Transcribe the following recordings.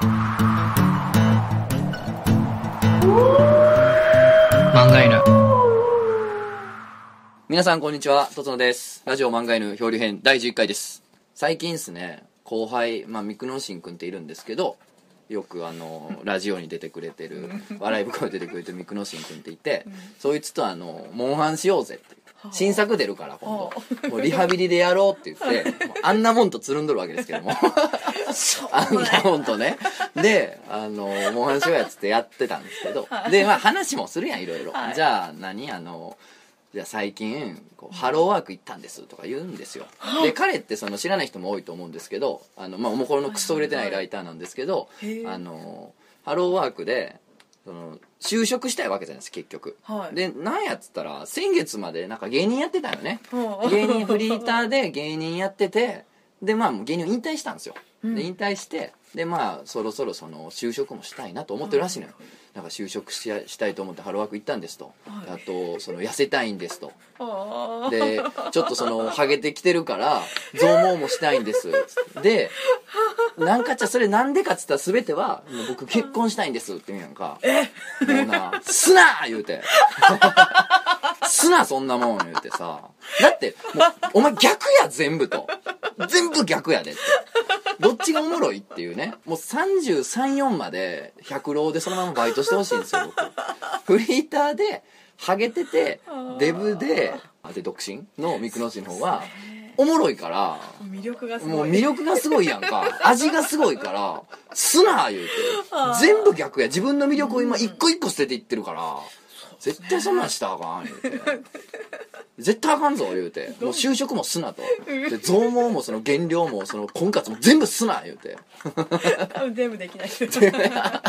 漫画犬皆さんこんにちは、とつのです。ラジオ漫画犬漂流編第11回です。最近ですね、後輩、まあ、ミクノシンくんっているんですけど、よくあの、ラジオに出てくれてる、笑い袋に出てくれてるミクノンシンくんっていて、そいつとあの、モンハンしようぜって。新作出るから今度。もうリハビリでやろうって言って、あんなもんとつるんどるわけですけども。あんなもんとね。で、あの、モンハンしようやっつってやってたんですけど、で、まあ話もするやん、いろいろ。じゃあ何、あの、じゃあ最近こうハローワーク行ったんですとか言うんですよ。で彼ってその知らない人も多いと思うんですけどあの、まあ、おもころのクソ売れてないライターなんですけどあのハローワークでその就職したいわけじゃないです結局、はい。でなんやっつったら先月までなんか芸人やってたよね。うん。芸人フリーターで芸人やっててでまあ芸人を引退したんですよ、で引退してでまあそろそろその就職もしたいなと思ってるらしいのよ、なんか就職ししたいと思ってハローワーク行ったんですと、はい。であとその痩せたいんですと。でちょっとそのハゲてきてるから増毛もしたいんです。でなんかっちゃそれなんでかっつったら全てはもう僕結婚したいんですって言うんやんか。もうな「すな!」言うて「すなそんなもん」言うてさ。だってもうお前逆や全部と。全部逆やでってどっちがおもろいっていうね。もう334まで百郎でそのままバイトしてほしいんですよ僕。フリーターでハゲててデブでで独身のミクノシの方はおもろいから魅力がすごい。もう魅力がすごいやんか。味がすごいからすな言うて。全部逆や。自分の魅力を今一個一個捨てていってるから絶対そんなんしたらあかん言うて。絶対あかんぞ言うて。もう就職もすなと。で増毛もその減量もその婚活も全部すな言うて。多分全部できない。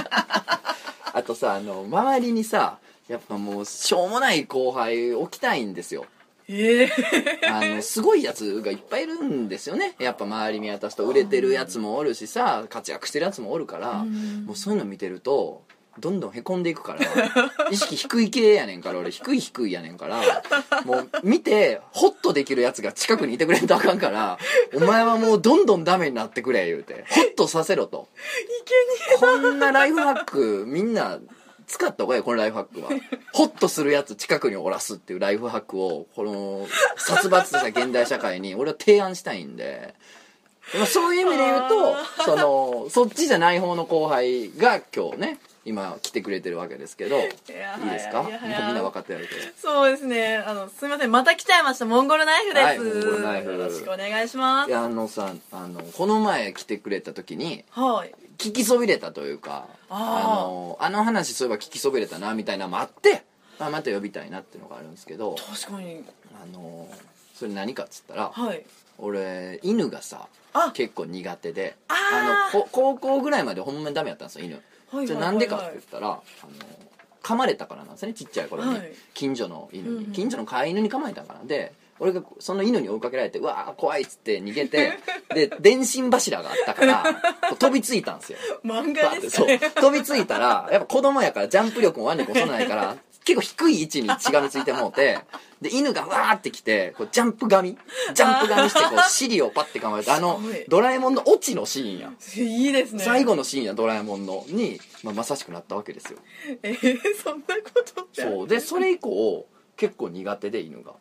あとさあの周りにさやっぱもうしょうもない後輩置きたいんですよ。ええあのすごいやつがいっぱいいるんですよね。やっぱ周り見渡すと売れてるやつもおるしさ活躍してるやつもおるからもうそういうの見てるとどんどんへこんでいくから意識低い系やねんから俺。低い低いやねんからもう見てホッとできるやつが近くにいてくれんとあかんからお前はもうどんどんダメになってくれ言うて。ホッとさせろと。こんなライフハックみんな使った方がいいこのライフハックは。ホッとするやつ近くにおらすっていうライフハックをこの殺伐とした現代社会に俺は提案したいんで。まあそういう意味で言うとそのそっちじゃない方の後輩が今日ね今来てくれてるわけですけどいいやですか？もうみんな分かってやるけどそうですね。あのすみません。また来ちゃいましたモンゴルナイフです、はいモンゴルナイフ。よろしくお願いします。いやあのさあのこの前来てくれた時にはい。聞きそびれたというかあー。のあの話そういえば聞きそびれたなみたいなのもあって、まあ、また呼びたいなっていうのがあるんですけど確かに。あのそれ何かっつったらはい。俺犬がさあ。結構苦手であー。のこ高校ぐらいまでほんまにダメやったんですよ犬、はいじゃあなんでかって言ったらあの噛まれたからなんですねちっちゃい頃に、はい。近所の犬に、うんうん。近所の飼い犬に噛まれたからで俺がその犬に追いかけられてうわー怖いっつって逃げてで電信柱があったから こう飛びついたんですよ。漫バーってそう。飛びついたらやっぱ子供やからジャンプ力も我にこそないから結構低い位置にしがみついてもうて で犬がわーってきてこうジャンプ噛みジャンプ噛みしてこう 尻をパッて噛まれてあのドラえもんのオチのシーンやいいですね。最後のシーンやドラえもんのに、まあ、まさしくなったわけですよ。えー、そんなことってそう。でそれ以降結構苦手で犬が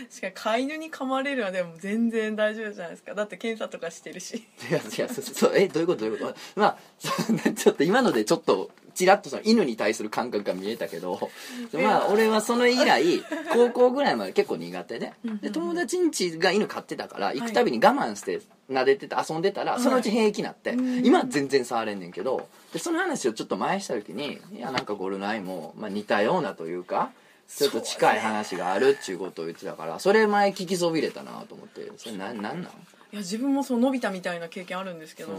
しかも飼い犬に噛まれるのはでも全然大丈夫じゃないですか。だって検査とかしてるし。いやいやそそうえどういうこと？どういうこと？まあ ちょっと今のでちょっとちらっとその犬に対する感覚が見えたけどまあ俺はその以来高校ぐらいまで結構苦手で。で友達ん家が犬飼ってたから行くたびに我慢して撫でてて遊んでたらそのうち平気になって今は全然触れんねんけど。でその話をちょっと前した時にいやなんかゴルナイも、まあ、似たようなというかちょっと近い話があるっていうことを言ってたからそれ前聞きそびれたなと思って。それなんなんなん？いや自分もそう伸びたみたいな経験あるんですけど、う。ん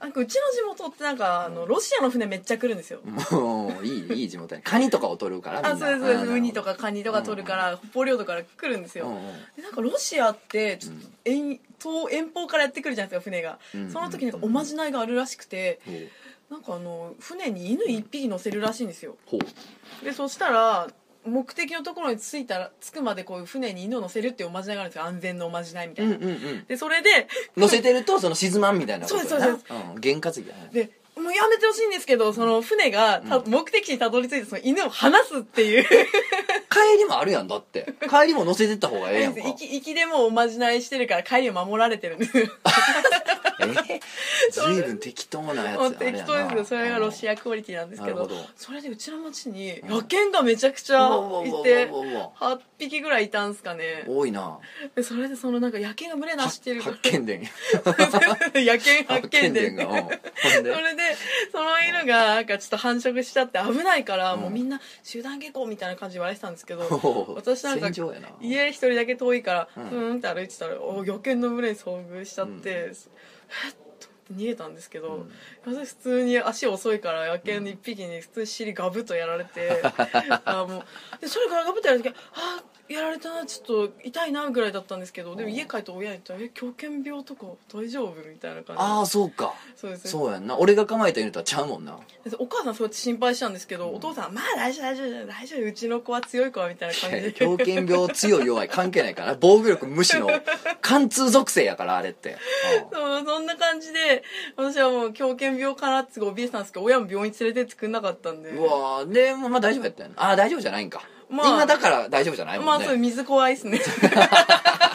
なんかうちの地元ってなんかあのロシアの船めっちゃ来るんですよ、もういいいい地元や。カニとかを取るからあそうですそうです。んウニとかカニとか取るから、北方領土から来るんですよ、でなんかロシアってちょっと遠遠遠方からやってくるじゃないですか船が、うんその時なんかおまじないがあるらしくて、なんかあの船に犬一匹乗せるらしいんですよ。でそしたら目的のところに着いたら着くまでこういう船に犬を乗せるっていうおまじないがあるんですよ。安全のおまじないみたいな、うんうんうん。でそれで乗せてるとその沈まんみたいなことそうですそうです。うん験担ぎやねでもうやめてほしいんですけどその船がたうん目的地にたどり着いてその犬を離すっていう。帰りもあるやんだって。帰りも乗せてった方がええやんか。行き行きでもおまじないしてるから帰りを守られてるんです え？ー、随分適当なやつ適当ですけどそれがロシアアクオリティなんですけどそれでうちの町に野犬がめちゃくちゃいて8匹ぐらいいたんすかね多いなでそれでそのなんか野犬が群れ出してる発見伝野犬発見伝そでれでその犬がなんかちょっと繁殖しちゃって危ないから、うんもうみんな集団下校みたいな感じで言われてたんですけど私なんか家一人だけ遠いからううんーんって歩いてたらお野犬の群れに遭遇しちゃって、えっと思って逃げたんですけど、私普通に足遅いから野犬一匹に普通に尻ガブッとやられて、あもうでそれからガブッとやられてあやられたなちょっと痛いなぐらいだったんですけどでも家帰って親に言ったら「え狂犬病とか大丈夫?」みたいな感じで。ああそうか。そうです。ねそうやんな。俺が構えた犬とはちゃうもんな。でお母さんそうやって心配したんですけど、うんお父さんは「まあ大丈夫大丈夫大丈夫うちの子は強い子は」みたいな感じで。狂犬病強い弱い関係ないから防御力無視の 貫通属性やからあれって。そうそんな感じで私はもう狂犬病かなってすごい怯えてたんですけど親も病院連れてってくんなかったんで。うわーでもまあ大丈夫やったよああ大丈夫じゃないんか、まあ今だから大丈夫じゃないもんね、まあそう水怖いっすね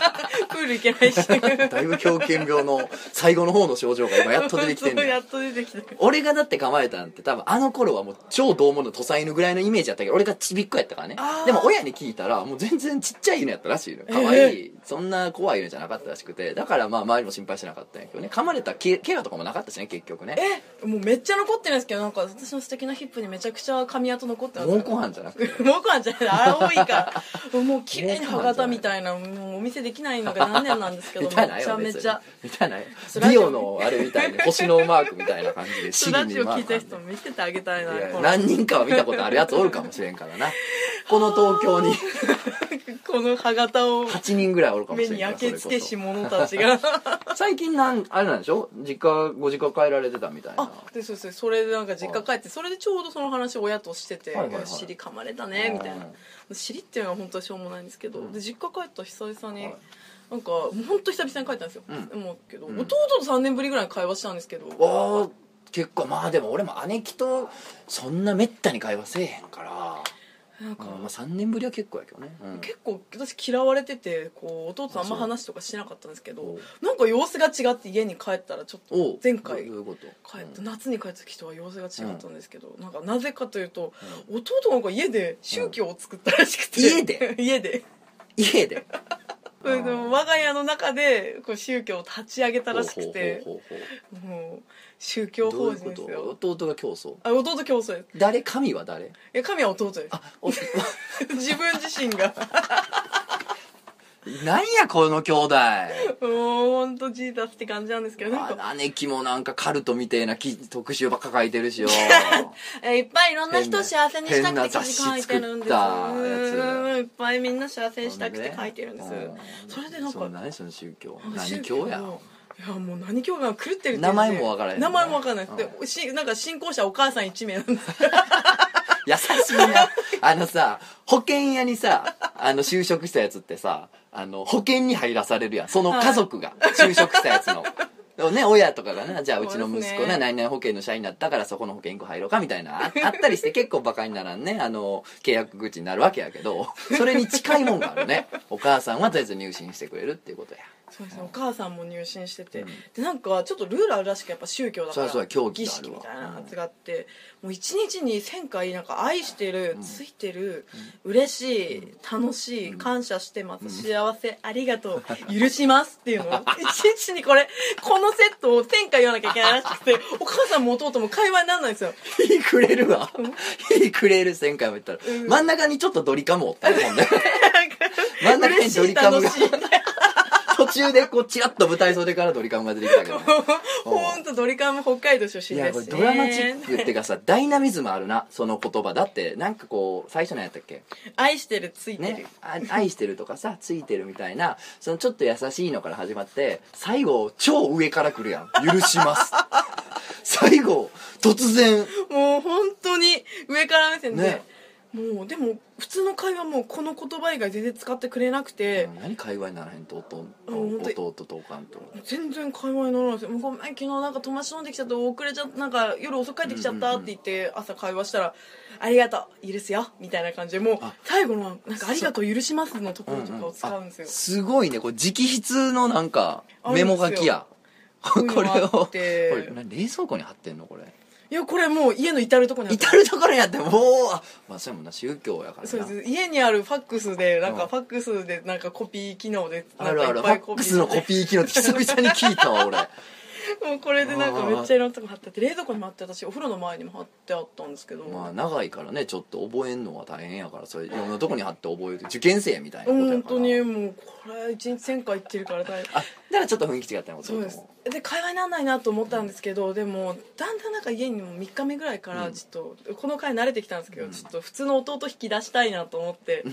プール行けないし。だいぶ狂犬病の最後の方の症状が今やっと出てきてんやっと出てきて俺がだって構えたんって多分あの頃はもう超獰猛の土佐犬ぐらいのイメージやったけど俺がちびっこやったからね。あー。でも親に聞いたらもう全然ちっちゃい犬やったらしいの。かわいい、そんな怖い犬じゃなかったらしくて。だからまあ周りも心配してなかったんやけどね。噛まれたけ怪我とかもなかったしね結局ね。えもうめっちゃ残ってるんですけどなんか私の素敵なヒップにめちゃくちゃ髪跡残ってます。蒙古斑じゃなくて。モコハンじゃない。青いから。もう綺麗に歯型みたいな。もうお見せできないのが何年な。んですけどめちゃめちゃ。みたいなディオのあれみたいに星のマークみたいな。感じでシラリジオ聞いた人見せてあげたいな何人かは見たことあるやつおるかもしれんからな。この東京に。この歯型を8人ぐらいおるかもし目にれんから焼け付けし者たちが。そ 最近なんあれなんでしょ？実家ご実家帰られてたみたいな。あでそうそうそれでなんか実家帰ってそれでちょうどその話を親としててはいはいはい「尻噛まれたね」みたいな。尻っていうのは本当はしょうもないんですけどで実家帰ったら久々にはいなんかもう本当久々に帰ったんですよ。うん。でもけど。うん。弟と3年ぶりぐらいに会話したんですけど。わあ結構まあでも俺も姉貴とそんなめったに会話せえへんから、なんかうんまあ、3年ぶりは結構やけどね、うん。結構私嫌われててこう弟とあんま話とかしてなかったんですけどなんか様子が違って家に帰ったらちょっと前回どういうこと？帰ってうん夏に帰った時とは様子が違ったんですけど、なん。かなぜかというと、弟がなんか家で宗教を作ったらしくて、家で？家で。家で？それでも我が家の中でこう宗教を立ち上げたらしくてほうほうほうほもう宗教法人ですよ。と？弟が競争。あ弟教祖です。誰？神は誰？え神は弟です。あお 自分自身が なんやこの兄弟。もう本当ジーザスって感じなんですけどなんか。あ姉貴もなんかカルトみてえな記特集ばっか書いてるしよ。え いっぱいいろんな人を幸せにしたくて記事書いてるんです。いっぱいみんな幸せにしたくて書いてるんです。うんそれでなんか何その宗教。あ何宗教。やいやもう何教が狂ってるって名前もわからへん名前もわからない。です、うでしなんか信仰者お母さん1名なんです 優しいなあのさ保険屋にさあの就職したやつってさあの保険に入らされるやんその家族が就職したやつの。でもね、親とかがな、じゃあうちの息子ね、何々保険の社員になったからそこの保険1個入ろうかみたいな、あ あったりして結構バカにならんね、あの、契約口になるわけやけど、それに近いもんがあるね。お母さんはとりあえず入信してくれるっていうことや。そうですね。お母さんも入信してて、うん。でなんかちょっとルールあるらしくやっぱ宗教だからそうそう教義儀式みたいなやつがあって、もう一日に1000回なんか愛してる、うん。ついてる、嬉しい楽しい、感謝してます、幸せありがとう許しますっていうの。を 一日にこれこのセットを1000回言わなきゃいけないらしくてお母さんも弟も会話にならないんですよ。日くれるわ。日くれる1000回も言ったら、うん。真ん中にちょっとドリカムおったもんね。真ん中にドリカムが中でこうチラッと舞台袖からドリカムが出てきたけど、ね、ほんとドリカム北海道出いやこれ身ですドラマチックってかさダイナミズムあるなその言葉だって。なんかこう最初のやったっけ？愛してるついてる、ね。あ愛してるとかさついてるみたいなそのちょっと優しいのから始まって最後超上から来るやん。許します。最後突然。もう本当に上から目線で、ねもうでも普通通の会話もこの言葉以外全然使ってくれなくて、何会話にならへんと弟とおかんと全然会話にならないんです。よもうごめん昨日なんか友達と飲んできちゃって遅れちゃったなんか夜遅く帰ってきちゃったって言って朝会話したら「ありがとう許すよ」みたいな感じでもうあ最後のなんか「ありがとう許します」のところとかを使うんですよ。あすごいねこれ直筆のなんかメモ書きや。こ れをこれ何冷蔵庫に貼ってんのこれいやこれもう家の至るところにあって至る所にあってもうあまあそうやもんな宗教やからな。そうです。家にあるファックスでなんうん。かファックスでなんかコピー機能でなあるある。ファックスのコピー機能って久々に聞いたわ俺。もうこれでなんかめっちゃいろんなとこ貼ってあって冷蔵庫にも貼ってあったしお風呂の前にも貼ってあったんですけど、まあ長いからねちょっと覚えんのは大変やからそれいろんなとこに貼って覚える受験生みたいなことや本から当にもうこれ一日1000回行ってるから大変。あだからちょっと雰囲気違ったのそうですで会話にならないなと思ったんですけどでもだんだんなんか家にも3日目ぐらいからちょっと、この回慣れてきたんですけど、ちょっと普通の弟引き出したいなと思って。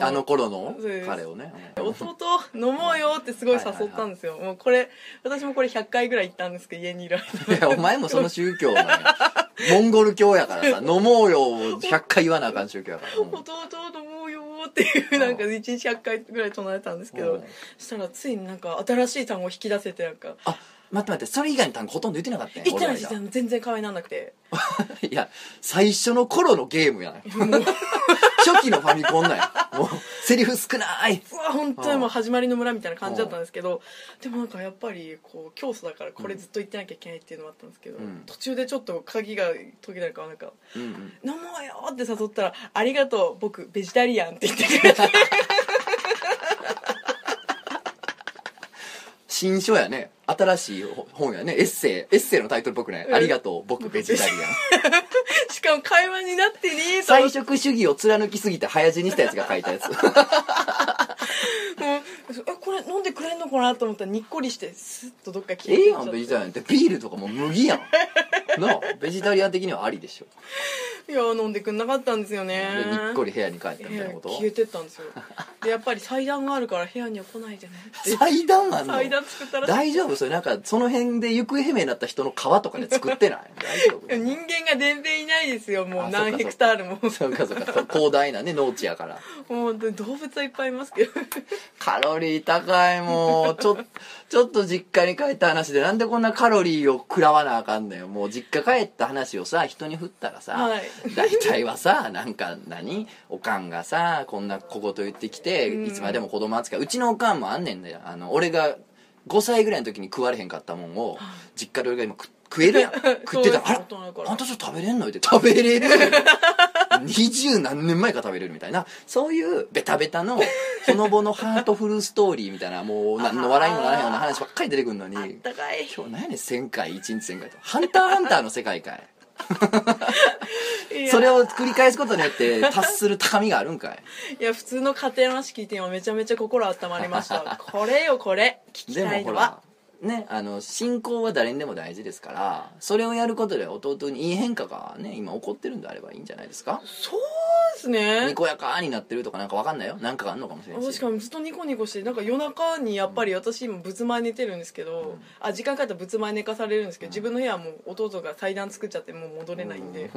あの頃の？彼をね。弟飲もうよってすごい誘ったんですよ、もうこれ私もこれ100回ぐらい行ったんですけど家にいる間。いやお前もその宗教 モンゴル教やからさ飲もうよを100回言わなあかん宗教やから、うん。弟飲もうよっていうなんか1日100回ぐらい唱えたんですけどうん。そしたらついになんか新しい単語引き出せてなんかあ待って待ってそれ以外の単語ほとんど言ってなかったんや言ってないです俺らが。全然会話にならなくて。いや最初の頃のゲームやないもう初期のファミコンなんや。もうセリフ少ない。うわ本当にもう始まりの村みたいな感じだったんですけどでもなんかやっぱりこう教祖だからこれずっと言ってなきゃいけないっていうのもあったんですけど、うん。途中でちょっと鍵が途切れるからなんかうんうん「飲もうよ!」って誘ったら「ありがとう僕ベジタリアン」って言ってくれて 新書やね。新しい本やね。エッセイ。エッセイのタイトルっぽくね、うん。ありがとう僕ベジタリアン。しかも会話になってねえ菜食主義を貫きすぎて早死にしたやつが書いたやつ。もうえこれ飲んでくれんのかなと思ったらにっこりしてスッとどっか消ええやえてっちゃってんベジタリアンって。ビールとかもう麦やん。なあベジタリアン的にはありでしょいや飲んでくんなかったんですよね。でにっこり部屋に帰ったみたいなこと？消えてったんですよ。でやっぱり祭壇があるから部屋には来ないでねって祭壇あんの？祭壇作ったら大丈夫？それなんかその辺で行方不明になった人の皮とかで作ってない？大丈夫？人間が全然いないですよもあう何ヘクタールも。そうかそうか。そう広大なね農地やから。もう動物はいっぱいいますけど。カロリー高いもう。ちょちょっと実家に帰った話でなんでこんなカロリーを食らわなあかんのよ。もう実家帰った話をさ人に振ったらさ、はい。大体はさなんか何？おかんがさこんな小言言ってきて、うん。いつまでも子供扱い。うちのおかんもあんねんだよあの俺が5歳ぐらいの時に食われへんかったもんを実家で俺が今食食えるやん。食ってたら「あら。あんたちょっと食べれんの?」って。食べれる二十何年前から食べれるみたいな。そういうベタベタのほのぼのハートフルストーリーみたいなもう何の笑いにもならへんような話ばっかり出てくるのに。あったかい。今日何やねん1000回1日1000回と。ハンターハンターの世界かい。それを繰り返すことによって達する高みがあるんかい。いや普通の家庭の話聞いて今めちゃめちゃ心温まりました。これよこれ。聞きたいのは。らねあの信仰は誰にでも大事ですからそれをやることで弟にいい変化がね今起こってるんであればいいんじゃないですか？そうですね。にこやかになってるとかなんかわかんないよ。なんかがあんのかもしれないし。しかもずっとニコニコしてなんか夜中にやっぱり私今仏前寝てるんですけど、あ時間かかったら仏前寝かされるんですけど自分の部屋はもう弟が祭壇作っちゃってもう戻れないんで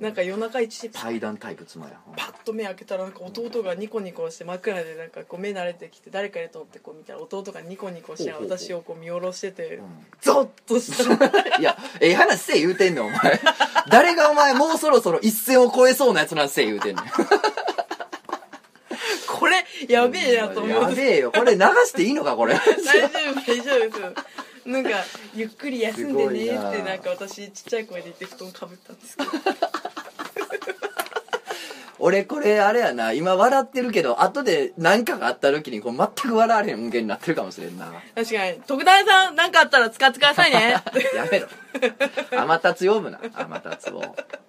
なんか夜中一時祭壇タイプ妻やパッと目開けたらなんか弟がニコニコして真っ暗でなんかこう目慣れてきて誰かいると思ってこう見たら弟がニコニコしながらほうほうほう。私をこう見下ろしててん。ゾッとした いやええ話せえ言うてんねんお前。誰がお前もうそろそろ一線を越えそうなやつなんせえ言うてんねん。これやべえなと思やうべえよ。これ流していいのかこれ。大丈夫大丈夫。ですよなんかゆっくり休んでねってなんか私ちっちゃい声で言って布団かぶったんですけど俺これあれやな今笑ってるけど後で何かがあった時にこう全く笑われへん音源になってるかもしれんな。確かに。徳田さん何かあったら使ってくださいね。やめろ。天達呼ぶな。天達を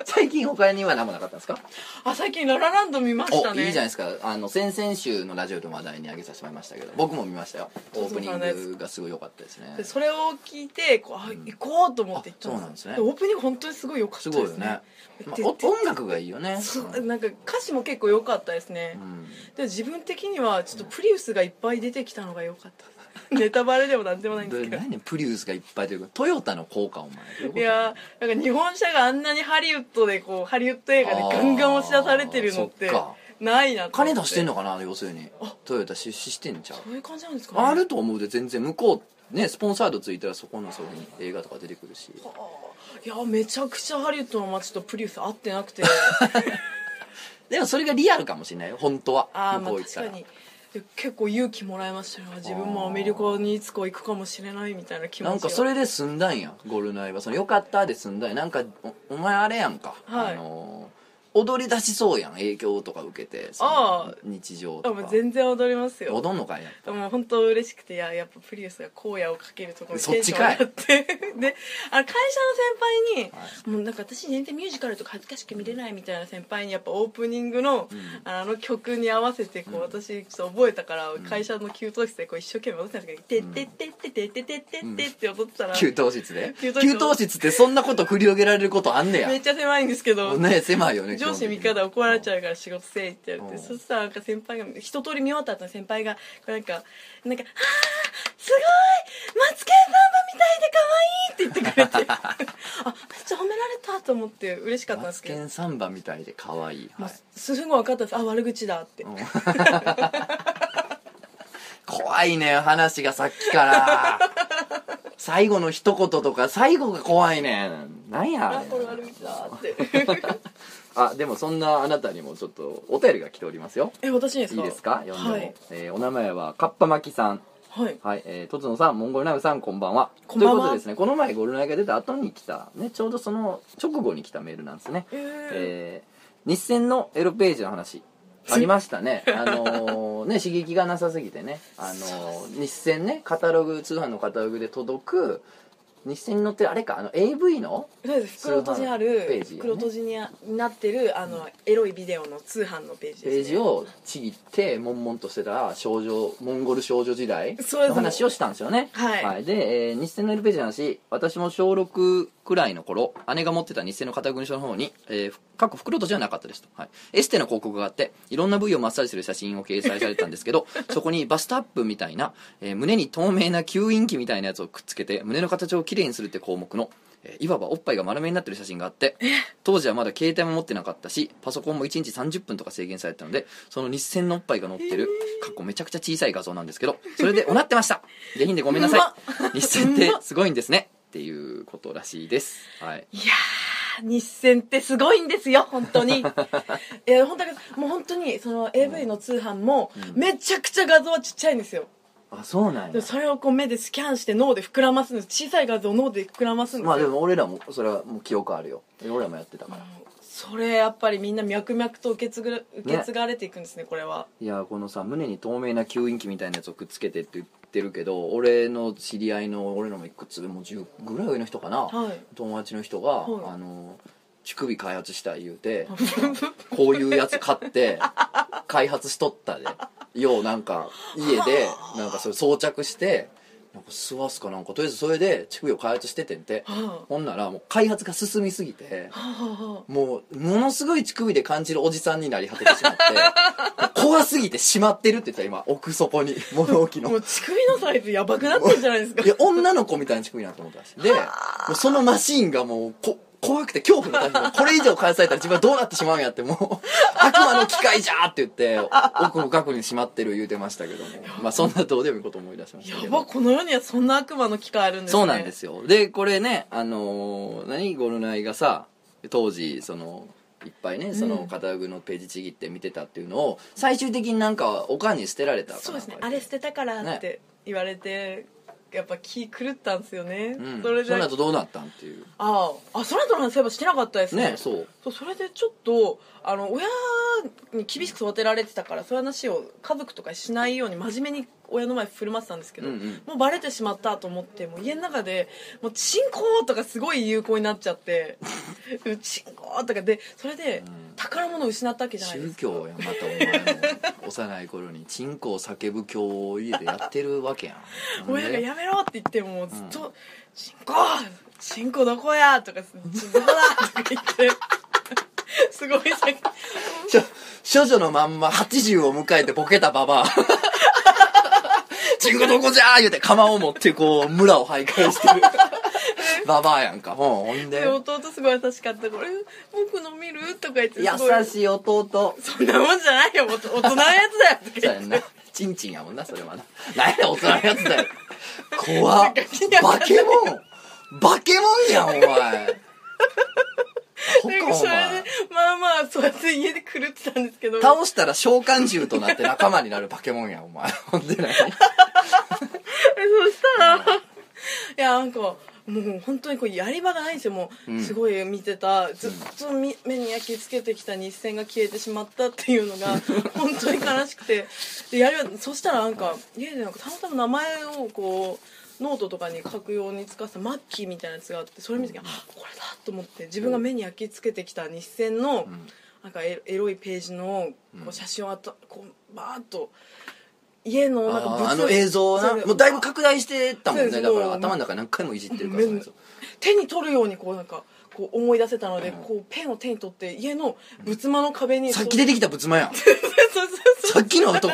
最近他には何もなかったんですか？あ最近ララランド見ましたね。おいいじゃないですか。あの先々週のラジオでも話題に上げさせてもらいましたけど僕も見ましたよ。オープニングがすごい良かったですね。でそれを聞いてこうあ行こうと思って行ったあそうなんですね。オープニング本当にすごい良かったですね。すごいよね、まあ音楽がいいよね。そうなんか歌詞も結構良かったですね、うん。で自分的にはちょっとプリウスがいっぱい出てきたのが良かった ネタバレでもなんでもないんですけど。で何ねプリウスがいっぱい出てくるトヨタの効果お前。いやーなんか日本車があんなにハリウッドでこうハリウッド映画でガンガン押し出されてるのってないな金出してんのかな要するに。トヨタ出資してんちゃう？そういう感じなんですかね。あると思うで全然向こうねスポンサードついたらそこのそうに映画とか出てくるし。いやめちゃくちゃハリウッドの街とプリウス合ってなくて。でもそれがリアルかもしれないよ本当は。ああまあ向こう行ったら。確かに。で結構勇気もらいましたよ。自分もアメリカにいつか行くかもしれないみたいな気持ちが。なんかそれで済んだんやゴルナイはそのよかったで済んだんや。なんかおお前あれやんか、はい。あのー踊り出しそうやん影響とか受けてそのああ。日常あもう全然踊りますよ。踊んのかいやでも本当嬉しくていややっぱプリウスが荒野をかけるところにそっちかい。テンション上がって。であの会社の先輩に、もうなんか私全然ミュージカルとか恥ずかしく見れないみたいな先輩にやっぱオープニングの、あの曲に合わせてこう、私ちょっと覚えたから、会社の給湯室でこう一生懸命踊ってたんですけど「てってってってってってってって」って踊ってたら、給湯室で給湯室給湯室ってそんなこと繰り広げられることあんねやめっちゃ狭いんですけど、ね狭いよね上司味方怒られちゃうから仕事せえって言われて、うん。そしたらなんか先輩が一通り見終わった先輩がなんか「なんかあーすごいマツケンサンバみたいで可愛いって言ってくれて。あめっちゃ褒められたと思って嬉しかったんマツですけど、ケンサンバみたいで可愛い。まあはい、すぐ分かったんです。あ悪口だって、怖いね話がさっきから。最後の一言とか最後が怖いね。んなんやあこれ悪口だって あでもそんなあなたにもちょっとお便りが来ておりますよえ私にですか？いいですか？読んでも、はいえーお名前はかっぱまきさんはいはい、えー、とつのさん、モンゴルナウさん、こんばんは。こんばんはということでですね、この前ゴルナイが出た後に来た、ね、ちょうどその直後に来たメールなんですね。えーえー日戦のエロページの話。ありましたね。あのーね、刺激がなさすぎてね。あのー日戦ね、カタログ、通販のカタログで届く、日戦に載ってる、あれか、あの、AV の？そうです。袋閉じにあ通販ペーるジね。袋閉じになってるあのエロいビデオの通販のページです、ね、ページをちぎって、悶々としてた少女、モンゴル少女時代そうです。の話をしたんですよね。はい。で、えー日戦のエロページの話、私も小6くらいの頃、姉が持ってた日戦の片文書の方に、えー、各袋閉じはなかったですと。はい。エステの広告があって、いろんな部位をマッサージする写真を掲載されてたんですけど、そこにバストアップみたいな、えー胸に透明な吸引器みたいなやつをくっつけて、胸の形をきれいにするって項目の、えーいわばおっぱいが丸めになってる写真があって、当時はまだ携帯も持ってなかったし、パソコンも1日30分とか制限されてたので、その日戦のおっぱいが載ってる、かっこめちゃくちゃ小さい画像なんですけど、それでおなってました 下品でごめんなさい。日戦ってすごいんですね。っていうことらしいです。はい。いやー日戦ってすごいんですよ本当に。いや本当にもう本当にその AV の通販もめちゃくちゃ画像はちっちゃいんですよ。あ、そうなんでそれをこう目でスキャンして脳で膨らますんです。小さい画像を脳で膨らますんですよ、まあでも俺らも、それはもう記憶あるよ。俺らもやってたから。それやっぱりみんな脈々と受け継ぐ受け継がれていくんですねこれは。いやこのさ胸に透明な吸引器みたいなやつをくっつけてって言ってるけど俺の知り合いの俺のもいくつもう10ぐらい上の人かな、はい。友達の人が、はい。あの乳首開発したい言うて こういうやつ買って開発しとったで。ようなんか家でなんかそれ装着してなんかスワスかなんか。とりあえずそれで乳首を開発しててんて。はほんならもう開発が進みすぎてあ、はあはもう、ものすごい乳首で感じるおじさんになり果ててしまって、怖すぎてしまってるって言ったら今、奥底に、物置の。あもう乳首のサイズやばくなってるじゃないですか。いや、女の子みたいな乳首になって思ったらしい。で、もうそのマシーンがもう、こ、怖くて恐怖の感じ。で、これ以上返されたら自分はどうなってしまうんやって、もう、悪魔の機械じゃーって言って、奥深くにしまってる言うてましたけども。まあそんなどうでもいいこと思い出しましたけど。やばこの世にはそんな悪魔の機械あるんですね。そうなんですよ。でこれねあのー何？ゴルナイがさ当時そのいっぱいねそのカタログのページちぎって見てたっていうのを最終的になんかおかんに捨てられたそうですね。あれ捨てたからって言われて、やっぱ気狂ったんですよね、うん、それで。その後どうなったんっていう。ああ。あその後の話そういえばしてなかったですね。ねそう。そうそれでちょっとあの親に厳しく育てられてたからそういう話を家族とかしないように真面目に親の前振る舞ってたんですけど、うんうんもうバレてしまったと思ってもう家の中で「もうチンコ!」とかすごい有効になっちゃって「うチンコ!」とかでそれで宝物を失ったわけじゃないで宗すか教やまたお前の幼い頃にチンコを叫ぶ教を家でやってるわけやん 親がやめろって言ってもずっと「チンコチンコどこや?」とか「どこだ?」とか言って すごい叫しょ処女のまんま80を迎えてボケたババアチンコどこじゃー言うて釜を持ってこう村を徘徊してる。ババアやんか。ほんほんで。で弟すごい優しかったからえ「僕飲みる?」とか言って優しい弟。そんなもんじゃないよ。大人のやつだよそうやんな。チンチンやもんなそれはな何や大人のやつだよ。怖っ。バケモン。バケモンやんお前なんかそれでまあまあそうやって家で狂ってたんですけど。倒したら召喚獣となって仲間になるバケモンやんお前。ほんで何？そしたら、いやなんかもう本当にこうやり場がないんですよもう、うん。すごい見てた。ずっとみ目に焼き付けてきた日線が消えてしまったっていうのが 本当に悲しくて。でやり場そしたらなんか家でなんかたまたま名前をこうノートとかに書くように使ってたマッキーみたいなやつがあってそれ見て、あこれだと思って自分が目に焼き付けてきた日線の、なんかエエロいページのこう写真をあとこうバーッと家のなんかあの映像をなもうだいぶ拡大してったもんね。だから頭の中何回もいじってるから手に取るようにこうなんかこう思い出せたので、こうペンを手に取って家の仏間の壁にさっき出てきた仏間やん。そうそうそうさっきの男？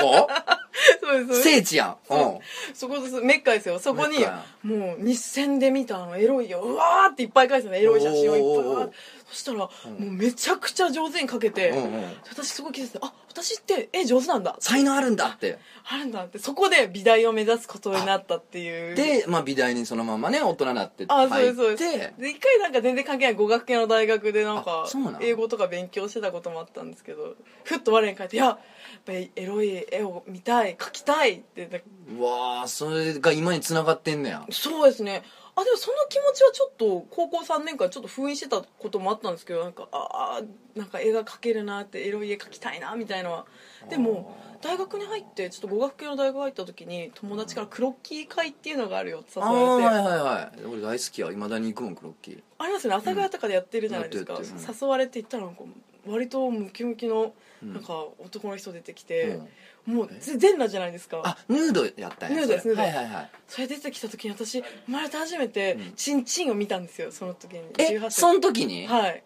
そうです聖地やん。う。ん。そこです。メッカですよ。そこにもう日線で見たあのエロいよ。うわーっていっぱい書いてたのエロい写真をいっぱい。そしたら、もうめちゃくちゃ上手に描けて、うんうん。私すごい気づいてあ私って絵上手なんだ。才能あるんだって。あるんだって。そこで美大を目指すことになったっていう。で、まあ、美大にそのままね大人になってあそう入ですそうです。で一回なんか全然関係ない語学系の大学でなんか英語とか勉強してたこともあったんですけどふっと我に返って「いややっぱりエロい絵を見たい描きたい」ってうわーそれが今に繋がってんねや。そうですね。あでもその気持ちはちょっと高校3年間ちょっと封印してたこともあったんですけどなんかああなんか絵が描けるなってエロい絵描きたいなみたいなのは。でも大学に入ってちょっと語学系の大学入った時に友達からクロッキー会っていうのがあるよって誘われて。はいはいはい。俺大好きやいまだに行くもんクロッキー。ありますよね。阿佐ヶ谷とかでやってるじゃないですか、うん。誘われて行ったらなんか割とムキムキのなんか男の人出てきて、もうぜ全裸じゃないですか。あヌードやったんやヌードですヌード。はいはいはい。それ出てきた時に私生まれて初めてチンチンを見たんですよその時に。え18その時に？はい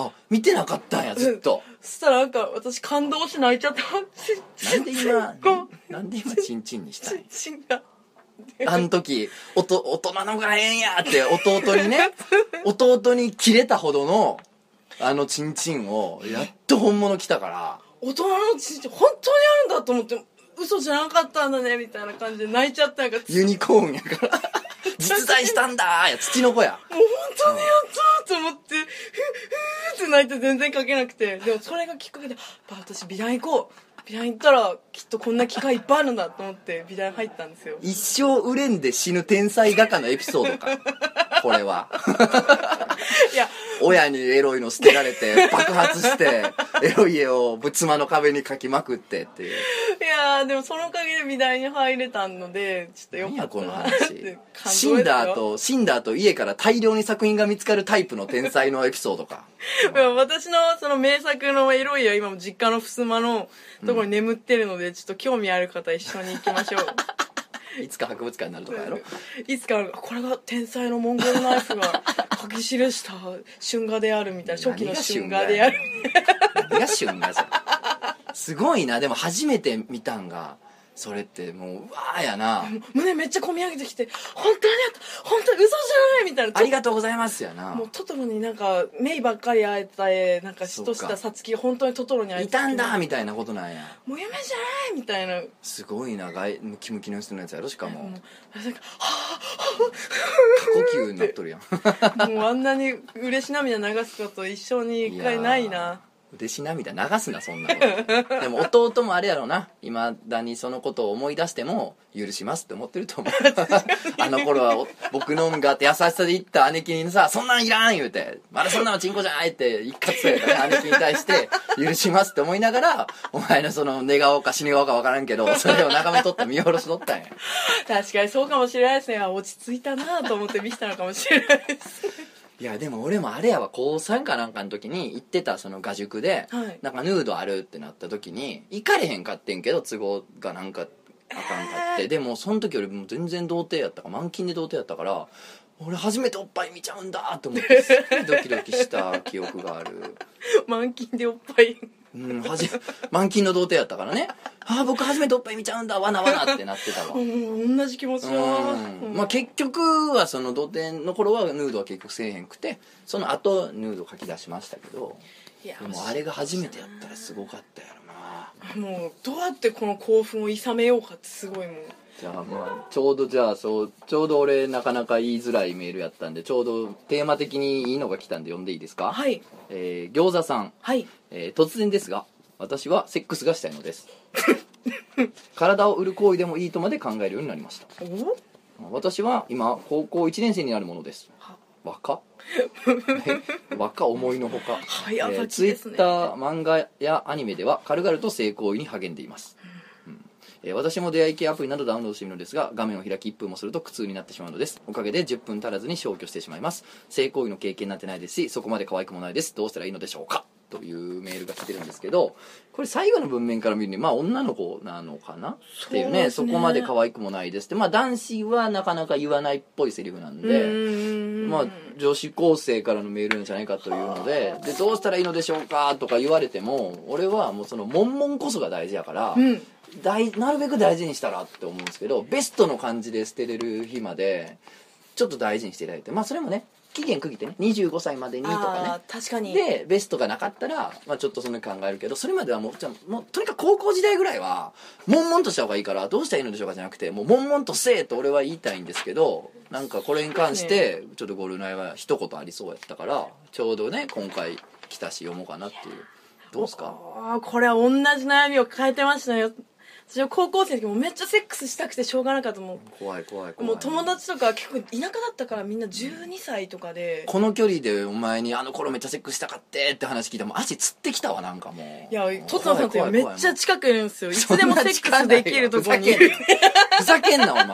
あ見てなかったんやずっと。そしたらなんか私感動して泣いちゃった。なんで今なんで今チンチンにしたんや？チンがあの時おと大人のがええんやって弟にね。弟に切れたほどのあのチンチンをやっと本物来たから。大人のチンチン本当にあるんだと思って嘘じゃなかったんだねみたいな感じで泣いちゃったなんかユニコーンやから実在したんだーや土の子やもう本当にやったと思って、ふ、ふーって泣いて全然書けなくて。でもそれがきっかけで、私美大行こう。美大行ったらきっとこんな機会いっぱいあるんだと思って美大入ったんですよ。一生売れんで死ぬ天才画家のエピソードかこれは いや、親にエロいの捨てられて 爆発してエロい絵を妻の壁に描きまくってっていういやーでもそのおかげで美大に入れたので、ちょっとよかった何やこの話。死んだ後死んだ後家から大量に作品が見つかるタイプの天才のエピソードか 私のその名作のエロいは今も実家の襖のところに眠ってるので、ちょっと興味ある方一緒に行きましょう。いつか博物館になるとかやろ？いつかこれが天才のモンゴルナイフが 書き記した春画であるみたいな。初期の春画である。何が旬がじゃん。すごいな。でも初めて見たんがそれってもううわーやな。胸めっちゃ込み上げてきて本当にあった本当に嘘じゃないみたいな。ありがとうございますやな。もうトトロになんかメイばっかり会えた絵なんかしとしたさつきが本当にトトロに会えいたんだみみたいなことなんや。もう夢じゃないみたいな。すごいな外ムキムキの人のやつやろしかも。もう私なんか過呼吸になっとるやんもうあんなに嬉し涙流すこと一生に一回ないな嬉し涙流すなそんなこと。でも弟もあれやろな。いまだにそのことを思い出しても許しますって思ってると思う。あの頃はお僕のがあって優しさで言った姉貴にさ「そんなんいらん!」言うて「まだそんなのチンコじゃない!」って一括されたね。姉貴に対して「許します」って思いながらお前のその寝顔か死に顔か分からんけどそれを眺めとった見下ろしとったんや。確かにそうかもしれないですね。あ落ち着いたなと思って見せたのかもしれないですいやでも俺もあれやわ。高3かなんかの時に行ってたその画塾で、はい。なんかヌードあるってなった時に行かれへんかってんけど都合がなんかあかんかって、でもその時俺もう全然童貞やったから満勤で童貞やったから俺初めておっぱい見ちゃうんだと思ってすごいドキドキした記憶がある。満勤でおっぱいうん、はじ 満勤の童貞やったからね。ああ僕初めておっぱい見ちゃうんだ。わなわなってなってたわ。うん同じ気持ちだ。うん。まあ結局はその童貞の頃はヌードは結局せえへんくてその後ヌード書き出しましたけどいやでもあれが初めてやったらすごかったやろな。もうどうやってこの興奮をいさめようかってすごいもうじゃあまあちょうどじゃあそうちょうど俺なかなか言いづらいメールやったんでちょうどテーマ的にいいのが来たんで読んでいいですか？はい。えー餃子さん、はい。えー突然ですが私はセックスがしたいのです。体を売る行為でもいいとまで考えるようになりました。お？私は今高校1年生になるものです。は。若？え若思いのほか、早咲きですね。ツイッター漫画やアニメでは軽々と性行為に励んでいます、うんえー私も出会い系アプリなどダウンロードしているのですが画面を開き1分もすると苦痛になってしまうのです。おかげで10分足らずに消去してしまいます。性行為の経験なんてないですしそこまで可愛くもないです。どうしたらいいのでしょうか。というメールが来てるんですけどこれ最後の文面から見るにまあ女の子なのかな？っていうねね。そこまで可愛くもないですって。まあ男子はなかなか言わないっぽいセリフなんで、うんまあ、女子高生からのメールなんじゃないかというのででどうしたらいいのでしょうかとか言われても俺はもうその悶々こそが大事やから、うん。大なるべく大事にしたらって思うんですけどベストの感じで捨てれる日までちょっと大事にしていただいてまあそれもね期限区切ってね25歳までにとかね。確かに。でベストがなかったら、まあ、ちょっとそんな考えるけどそれまではもうじゃあもうとにかく高校時代ぐらいは悶々とした方がいいからどうしたらいいのでしょうかじゃなくてもう悶々とせえと俺は言いたいんですけどなんかこれに関してちょっとゴルナイは一言ありそうやったからちょうどね今回来たし読もうかなっていう。どうですか？これは同じ悩みを抱えてましたよ私は高校生の時もめっちゃセックスしたくてしょうがなかったも怖い怖い怖い。うもう友達とか結構田舎だったからみんな12歳とかで。この距離でお前にあの頃めっちゃセックスしたかってって話聞いても足つってきたわなんかもう。いやとつのさんってめっちゃち近くいるんですよ。いつでもセックスできるとこに。ふざけんなお前。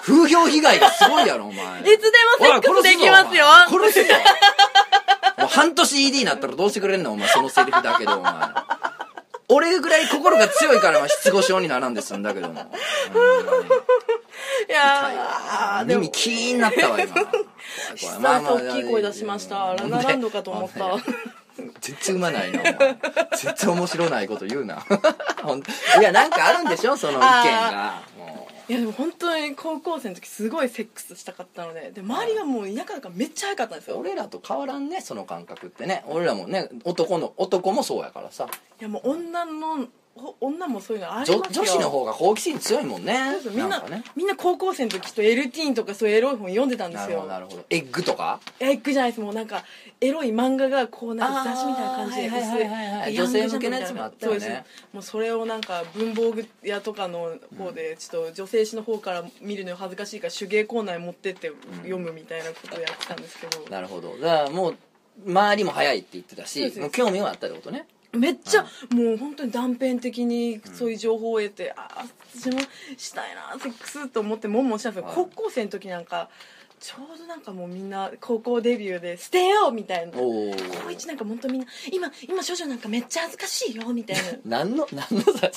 風評被害がすごいやろお前。つでもセックスできますよ。殺すぞもう半年 ED になったらどうしてくれんのお前。そのセリフだけどお前俺ぐらい心が強いからまあ失語症にならんで済んだけども。いやー。でも耳キーンなったわ今。まあまあ大きい声出しました。ララランドかと思った。全然うまないなお前。全然面白ないこと言うな。いやなんかあるんでしょその意見が。もいやでも本当に高校生の時すごいセックスしたかったのでで周りがもう田舎だからめっちゃ早かったんですよ。う俺らと変わらんねその感覚ってね。俺らもね男の男もそうやからさ。いやもう女のほ女もそういうのあり女ますよ。女子の方が好奇心強いもんね。そうですみんなかね。みんな高校生の時とエルティーンとかそういうエロい本読んでたんですよ。どなるほど。エッグとか？エッグじゃないです。もうなんかエロい漫画がこうなんか雑誌みたいな感じで女性向けのやつもあったよね。そうですもうそれをなんか文房具屋とかの方でちょっと女性誌の方から見るの恥ずかしいから手芸コーナーに持ってって読むみたいなことをやってたんですけど、なるほど。だからもう周りも早いって言ってたし興味はあったってことねめっちゃもう本当に断片的にそういう情報を得て、ああ私もしたいなセックスと思ってもんもんしたんですよ、はい。高校生の時なんかちょうどなんかもうみんな高校デビューで「捨てよう!」みたいな。高一なんか本当みんな今今少女なんかめっちゃ恥ずかしいよみたいな。何の何のさ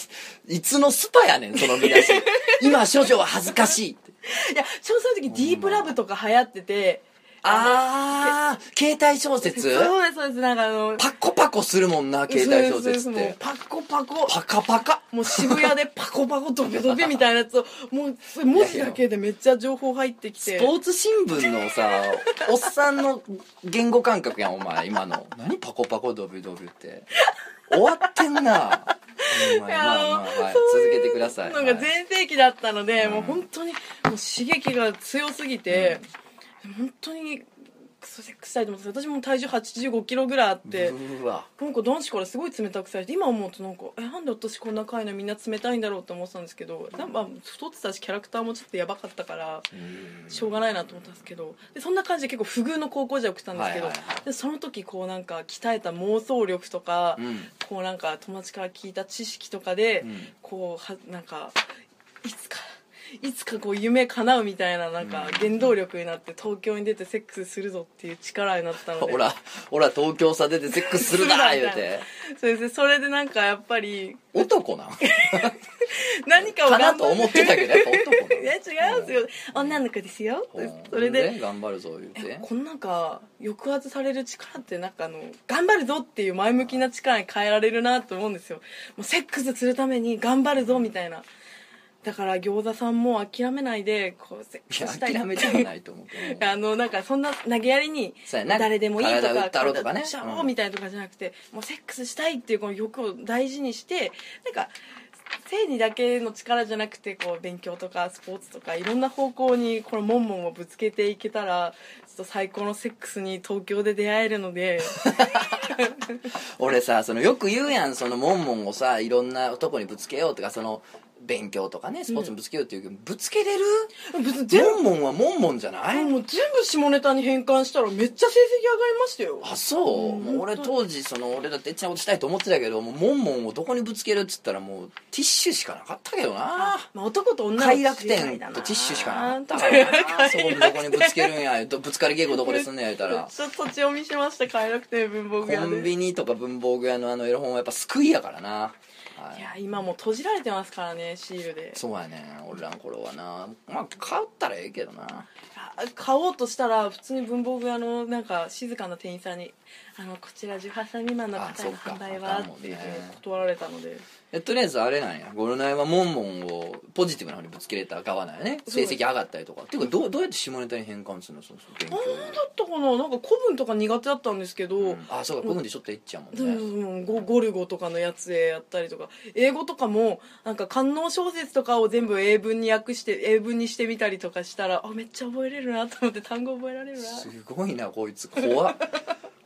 いつのスパやねんその見出し。今少女は恥ずかしいって。いやちょうどその時ディープラブとか流行ってて。ああ携帯小説？そうですそうです。なんかあのパコパコするもんな携帯小説って。パコパコ。パカパカ。もう渋谷で パコパコドベドベみたいなやつをもうそれ文字だけでめっちゃ情報入ってきて。スポーツ新聞のさ おっさんの言語感覚やんお前今の。何パコパコドビドビって。終わってんな。あまあ、続けてください。のがはい。全盛期だったので、うん。もう本当にもう刺激が強すぎて、本当にセックスしたいと思って私も体重8 5キロぐらいあって、なんか男子からすごい冷たくされて今思うとなんかえなんで私こんな可愛いのみんな冷たいんだろうって思ってたんですけどなんか太ってたしキャラクターもちょっとやばかったからしょうがないなと思ったんですけど。でそんな感じで結構不遇の高校時代を送ったんですけど、はいはいはい。でその時こうなんか鍛えた妄想力とか、うん。こうなんか友達から聞いた知識とかで、うん。こうはなんかいつかいつかこう夢叶うみたいななんか原動力になって東京に出てセックスするぞっていう力になったので。ほらほら東京さ出てセックスするな言うて。そうです。ねそれでなんかやっぱり男なん 何かをかなと思ってたけどやっぱ男 いや違いますよ。女の子ですよ。それで頑張るぞ言うて。えこのなんか抑圧される力ってなんかあの頑張るぞっていう前向きな力に変えられるなと思うんですよ。もうセックスするために頑張るぞみたいなだから餃子さんも諦めないでこうセックいやスしたい諦めてはないと思う。けどあのなんかそんな投げやりに誰でもいいと体打かったろとかね。体しちゃおううん。みたいなとかじゃなくてもうセックスしたいっていうこの欲を大事にしてなんか性にだけの力じゃなくてこう勉強とかスポーツとかいろんな方向にこのモンモンをぶつけていけたらちょっと最高のセックスに東京で出会えるので。俺さそのよく言うやんそのモンモンをさいろんなとこにぶつけようとかその勉強とかねスポーツにぶつけようっていうけど、ぶつけれる？モンモンはモンモンじゃない、もう全部下ネタに変換したらめっちゃ成績上がりましたよ。あそう、うんもう俺当時その俺だってエッチなことしたいと思ってたけどもうモンモンをどこにぶつけるっつったらもうティッシュしかなかったけどな。まあ、男と女の快楽天とティッシュしかなかった。からなそこにどこにぶつけるんやぶつかり稽古どこですんねや言うたら。ちょっと立ち読みしました快楽天文房具屋で。コンビニとか文房具屋のあのエロ本はやっぱ救いやからな、はい。いや今もう閉じられてますからねシールで。そうやね俺らの頃はな。まあ買ったらええけどな。あ買おうとしたら普通に文房具屋のなんか静かな店員さんに「あのこちら18歳未満の方への販売は」って言って断られたので。えとりあえずあれなんや。ゴルナイはモンモンをポジティブな方にぶつけれた側なんやね。成績上がったりとか。っていうかどうどうやって下ネタに変換するのその勉強何だったかな？なんか古文とか苦手だったんですけど、うん。あそうか僕でちょっとエッチやもんでねもゴゴルゴとかのやつでやったりとか。英語とかもなんか官能小説とかを全部英文に訳して英文にしてみたりとかしたらあめっちゃ覚えれるなと思って単語覚えられるな。すごいなこいつ。怖っ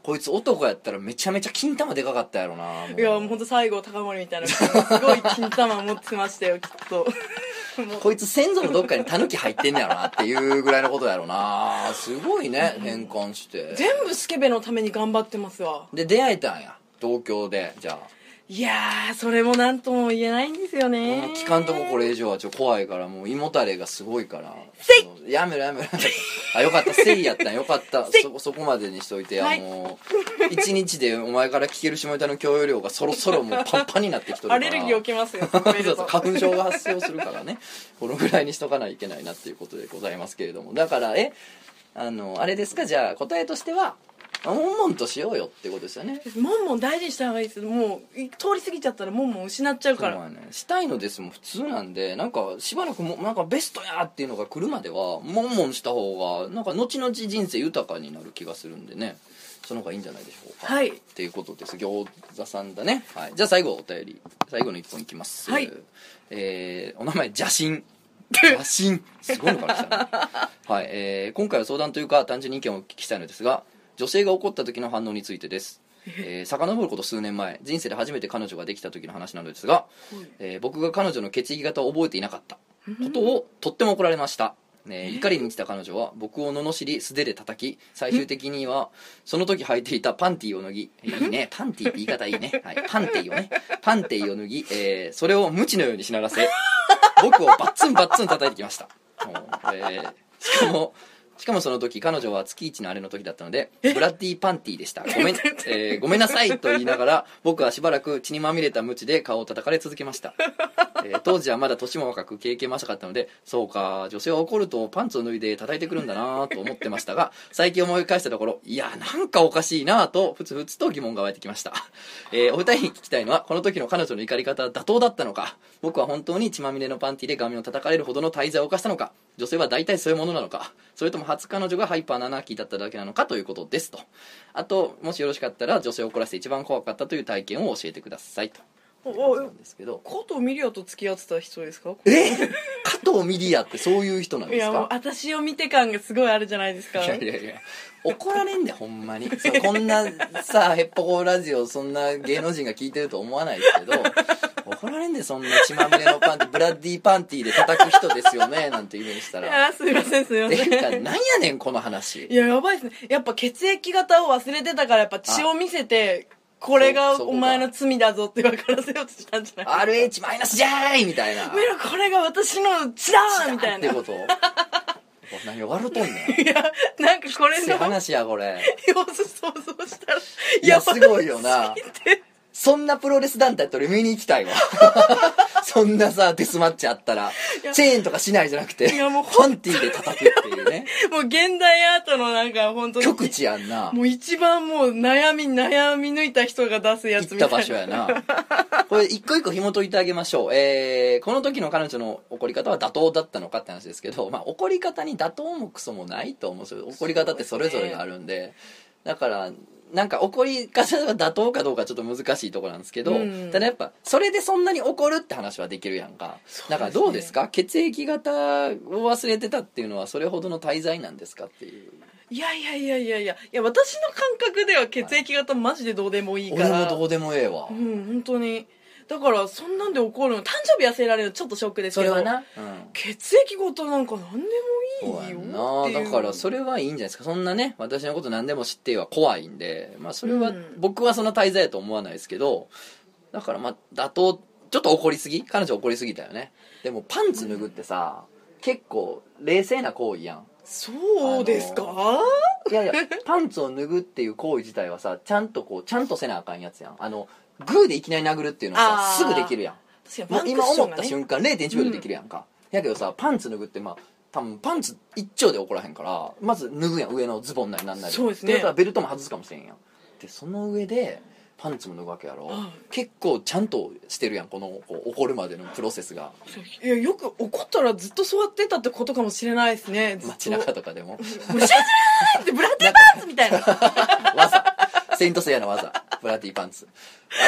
こいつ男やったらめちゃめちゃ金玉でかかったやろないやもうほんと西郷隆盛みたいなすごい金玉持ってましたよきっと。こいつ先祖のどっかにタヌキ入ってんねやろなっていうぐらいのことやろな。すごいね変換して。全部スケベのために頑張ってますわ。で出会えたんや。東京でじゃあいやーそれも何とも言えないんですよね。聞かんとここれ以上はちょ怖いからもう胃もたれがすごいから。やめろやめろやめろ。あよかったせいやったんよかった。そそこまでにしといて、はい。あの一日でお前から聞ける下ネタの共有量がそろそろもうパンパンになってきとるアレルギー起きますよ 花粉症が発生するからね。このぐらいにしとかないといけないなっていうことでございますけれども。だからえあのあれですか？じゃあ答えとしてはもんもんとしようよってことですよね。モンモン大事にした方がいいです。もうい通り過ぎちゃったらモンモン失っちゃうから。そうやね。したいのですも普通なんでなんかしばらくもなんかベストやっていうのが来るまではもんもんした方がなんか後々人生豊かになる気がするんでね。その方がいいんじゃないでしょうか。はい。っていうことです。餃子さんだね、はい、じゃあ最後お便り。最後の一本いきます。はい。えーお名前邪神。邪神。すごいのからしたね。はい、えー今回は相談というか単純に意見をお聞きしたいのですが女性が怒った時の反応についてです。えー、遡ること数年前。人生で初めて彼女ができた時の話なのですが、えー僕が彼女の血液型を覚えていなかった。ことをとっても怒られました、ね、怒りに満ちた彼女は僕を罵り素手で叩き最終的にはその時履いていたパンティーを脱ぎいいね。パンティーって言い方いいね、はい、パンティーをね。パンティーを脱ぎ、えーそれを無知のようにしならせ僕をバッツンバッツン叩いてきました。えーしかもしかもその時彼女は月一のあれの時だったのでブラッディーパンティーでした。ごめん、えーごめんなさいと言いながら僕はしばらく血にまみれた鞭で顔を叩かれ続けました、えー当時はまだ年も若く経験も浅かったのでそうか女性は怒るとパンツを脱いで叩いてくるんだなと思ってましたが 最近思い返したところいやなんかおかしいなとふつふつと疑問が湧いてきました、えーお二人に聞きたいのはこの時の彼女の怒り方は妥当だったのか。僕は本当に血まみれのパンティで顔面を叩かれるほどの大罪を犯したのか。女性は大体そういうものなのかそれとも初彼女がハイパーなアナーキーだっただけなのかということですと。あともしよろしかったら女性を怒らせて一番怖かったという体験を教えてくださいと。おおなんですけど。加藤ミリアと付き合ってた人ですか？え？加藤ミリアってそういう人なんいやもうですか私を見て感がすごいあるじゃないですか。いやいやいや。怒られんでほんまに。こんなさヘッポコラジオそんな芸能人が聞いてると思わないですけど怒られんでそんな血まみれのパンティブラッディーパンティーで叩く人ですよねなんて言うにしたいらやすいませんすいません。なんやねんこの話。いややばいですね。やっぱ血液型を忘れてたからやっぱ血を見せてこれがお前の罪だぞって分からせようとしたんじゃない？RH マイナスじゃーいみたいな。お前らこれが私の血だみたいな。ってこと何笑うとんねん。いやなんかこれせの話やこれ。様子想像したらいやすごいよなそんなプロレス団体と俺見に行きたいわ。そんなさデスマッチあったらや。チェーンとかしないじゃなくていやもうパンティーで叩くっていうね。もう現代アートのなんか本当に極地やんな。もう一番もう悩み悩み抜いた人が出すやつみたいな。行った場所やな。これ一個一個紐解いてあげましょう。えー、この時の彼女の怒り方は妥当だったのかって話ですけど、まあ、怒り方に妥当もクソもないと思うんですよ。怒り方ってそれぞれがあるんで。だからなんか怒り方が妥当かどうかちょっと難しいところなんですけど、うん。ただやっぱそれでそんなに怒るって話はできるやんか。ね。だからどうですか？血液型を忘れてたっていうのはそれほどの滞在なんですかっていう。いやいやいやいやいや。いや私の感覚では血液型マジでどうでもいいから。俺もどうでもええわ、うん本当にだからそんなんで怒るの誕生日痩せられるのちょっとショックですけどそれはな、うん。血液型なんか何でもいいよっていう。だからそれはいいんじゃないですか。そんなね私のこと何でも知っては怖いんで、まあ、それは、うん。僕はそんな滞在やと思わないですけどだからまあ妥当ちょっと怒りすぎ？彼女怒りすぎたよね。でもパンツ脱ぐってさ結構冷静な行為やん。そうですか、いやいやパンツを脱ぐっていう行為自体はさちゃんとこうちゃんとせなあかんやつやん。あのグーでいきなり殴るっていうのはさすぐできるやん。確かにもう今思った間瞬間0.1秒でできるやんか、やけどさパンツ脱ぐってまあ多分パンツ一丁で怒らへんからまず脱ぐやん。上のズボンなりなんなり。そうですね。だからベルトも外すかもしれんやん。でその上でパンツも脱ぐわけやろ、うん。結構ちゃんとしてるやんこのこう怒るまでのプロセスが。いやよく怒ったらずっと座ってたってことかもしれないですねずっと。街中とかでも。もうシャーじゃってブラッディパンツみたいな。技セイントセイヤの技。ブラティパンツ。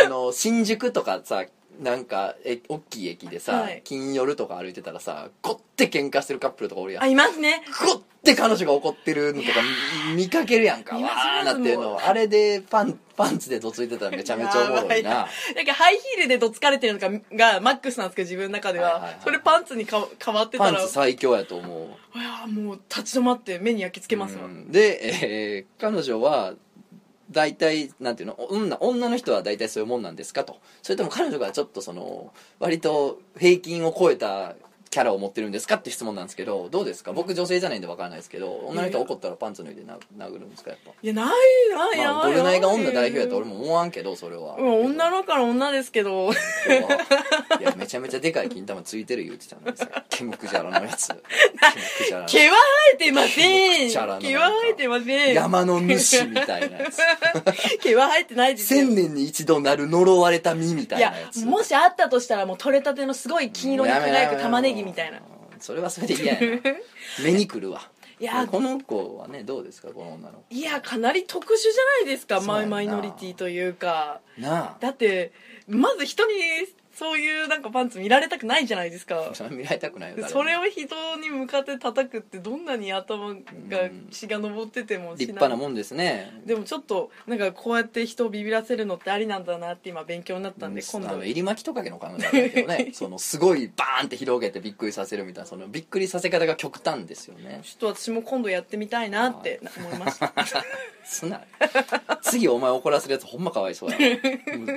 あの新宿とかさなんかえ大きい駅でさ、はい。金夜とか歩いてたらさこって喧嘩してるカップルとかおるやん。あいますね。こって彼女が怒ってるのとか見見かけるやんか。見ますわーなってるのあれでパンパンツでどついてたらめちゃめちゃおもろいな。なんかハイヒールでどつかれてるのががマックスなんですけど自分の中では,、はいはいはいそれパンツにか変わってたら。パンツ最強やと思う。いやもう立ち止まって目に焼き付けますわ、うん。で、えー彼女は大体なんていうの？女女の人は大体そういうもんなんですかと。それとも彼女がちょっとその割と平均を超えたキャラを持ってるんですかって質問なんですけどどうですか？僕女性じゃないんで分からないですけど女の人は怒ったらパンツ脱いでな殴るんですかやっぱ？いやないないないまあゴルナイが女代表やと俺も思わんけどそれは。うん女の子から女ですけど。いやめちゃめちゃでかい金玉ついてる言うてたんですよ。ケムクジャラのやつ。毛は生えてません。毛は生えてません。山の主みたいなやつ。毛は生えてないですよ。千年に一度なる呪われた実みたいやいなやつもしあったとしたらもう取れたてのすごい金色に輝く玉ねぎみたいな。それはそれで嫌やな。目にくるわ。いやこの子はねどうですかこの女のいやかなり特殊じゃないですかマイマイノリティというか。子なあ。だってまず人にそういうなんかパンツ見られたくないじゃないですか。そ れ見られたくないよ誰も。それを人に向かって叩くってどんなに頭が血が上ってても立派なもんですね。でもちょっとなんかこうやって人をビビらせるのってありなんだなって今勉強になったんで今度。入り巻きトカゲの可能性あるけどね。そのすごいバーンって広げてびっくりさせるみたいなそのびっくりさせ方が極端ですよね。ちょっと私も今度やってみたいなって思いましたすな。次お前怒らせるやつほんまかわいそうや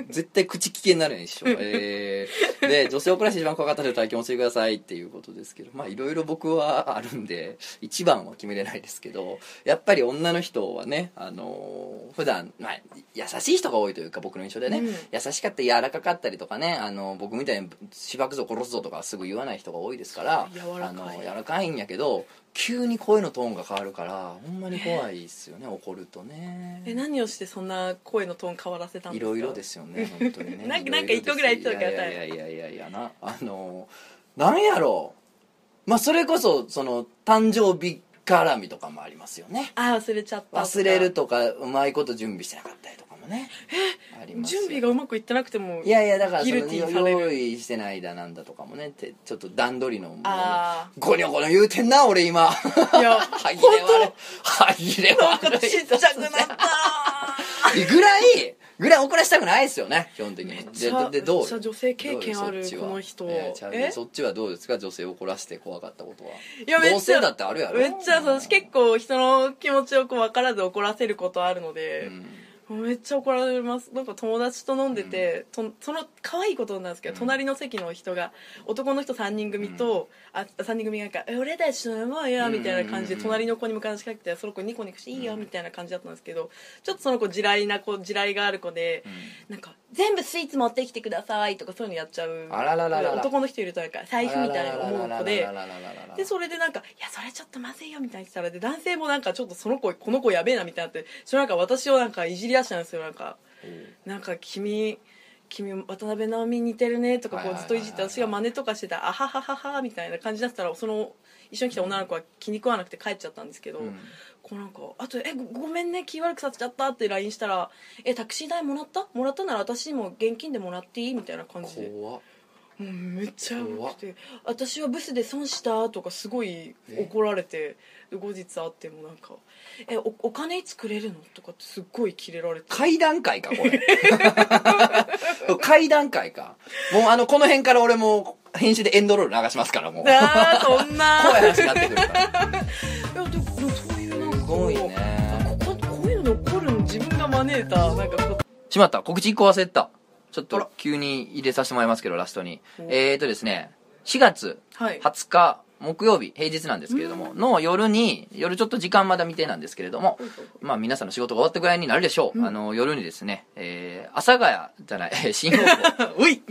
絶対口危険になるやん一生えー、で女性を怒らせて一番怖かった人体験をしてくださいっていうことですけどまあいろいろ僕はあるんで一番は決めれないですけどやっぱり女の人はねあのー普段まあ優しい人が多いというか僕の印象でね、うん。優しかったり柔らかかったりとかねあの僕みたいにしばくぞ殺すぞとかすぐ言わない人が多いですから柔らかい。あの柔らかいんやけど急に声のトーンが変わるからほんまに怖いですよね怒るとね。え何をしてそんな声のトーン変わらせたんですか？いろいろですよね本当にね。なんかか一個ぐらい言ってたからいやいやいやいやいやなあのなんやろうまあそれこそその誕生日絡みとかもありますよねあ忘れちゃったとか忘れるとかうまいこと準備してなかったりとかもね。ありますよ。準備がうまくいってなくてもいやいやだからそギのルティーされる。用意してないだなんだとかもねてちょっと段取りのもうあゴニョゴニョ言うてんな俺今。いや 歯切れ悪い。歯切れなんか悪いちっちゃくなった。ぐらいぐらい怒らしたくないですよね基本的に。ちゃででどう？めっちゃ女性経験あるどうよそっちは。この人いやちゃうえ？そっちはどうですか？女性を怒らして怖かったことは。いやめっちゃ同性だってあるやろ。めっちゃそう私結構人の気持ちをこう分からず怒らせることあるので、うんめっちゃ怒られます。なんか友達と飲んでて、うん、とその可愛いことなんですけど、うん、隣の席の人が男の人3人組と、うん、あ3人組が「俺たち飲もうよ」みたいな感じで隣の子に向かいしかけてその子ニコニコして「いいよ」みたいな感じだったんですけどちょっとその子地雷な子地雷がある子で、なんか「全部スイーツ持ってきてください」とかそういうのやっちゃう男の人いるとなんか財布みたいな思う子ででそれでなんか「いやそれちょっとまずいよ」みたいにしたらで男性もなんかちょっとその子この子やべえなみたいなってそれなんか私をなんかいじり出したんですよなんか「なんか君君渡辺直美に似てるね」とかこうずっといじって私が真似とかしてたら「あはははは」みたいな感じだったらその一緒に来た女の子は気に食わなくて帰っちゃったんですけど、うん。こうなんかあと「えごごめんね気悪くさせちゃった」って LINE したら「えタクシー代もらった？もらったなら私にも現金でもらっていい?」みたいな感じで。怖っ。もうめっちゃやばくて「私はブスで損した」とかすごい怒られてで後日会ってもなんか「えおお金いつくれるの?」とかってすっごいキレられて。階段階かこれ。階段階か。もうあのこの辺から俺もう編集でエンドロール流しますからもう。怖いあーそんな。話になってくるから。いやでもそういうなんかすごいね。こここういうの起こるの自分が招いたなんかこしまった。告知1個忘れてた。ちょっと急に入れさせてもらいますけどラストに。おえーとですね4月はい。20日木曜日平日なんですけれどもの夜に夜ちょっと時間まだ未定なんですけれどもまあ皆さんの仕事が終わったぐらいになるでしょう、うん。あの夜にですね、えー、阿佐ヶ谷じゃないえー 新大久保。うい。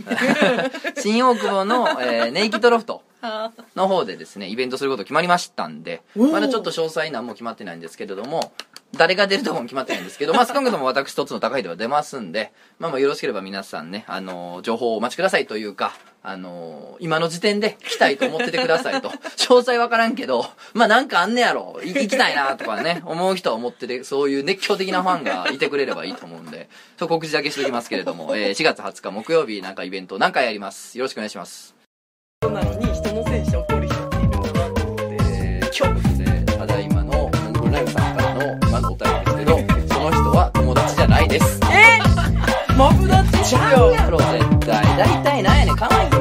新大久保の、えーネイキッドロフトあの方でですねイベントすること決まりましたんでまだちょっと詳細何も決まってないんですけれども誰が出るとこも決まってないんですけど、まあ、少なくとも私一つの高いでは出ますんで、まあ、まあよろしければ皆さんね、あのー情報をお待ちくださいというか、あのー今の時点で来たいと思っててくださいと。詳細わからんけど、まあ、なんかあんねやろ、い行きたいなとかね、思う人は思ってて、そういう熱狂的なファンがいてくれればいいと思うんで、そう告知だけしておきますけれども、えー4月20日木曜日なんかイベント何回やります？よろしくお願いします。あなのに人のせいにして怒る人っているんだなと思ってえー、今日ですからの今のお便りですけど、その人は友達じゃないです。マブダチちゃうやろ、絶対。大体なんやねん、い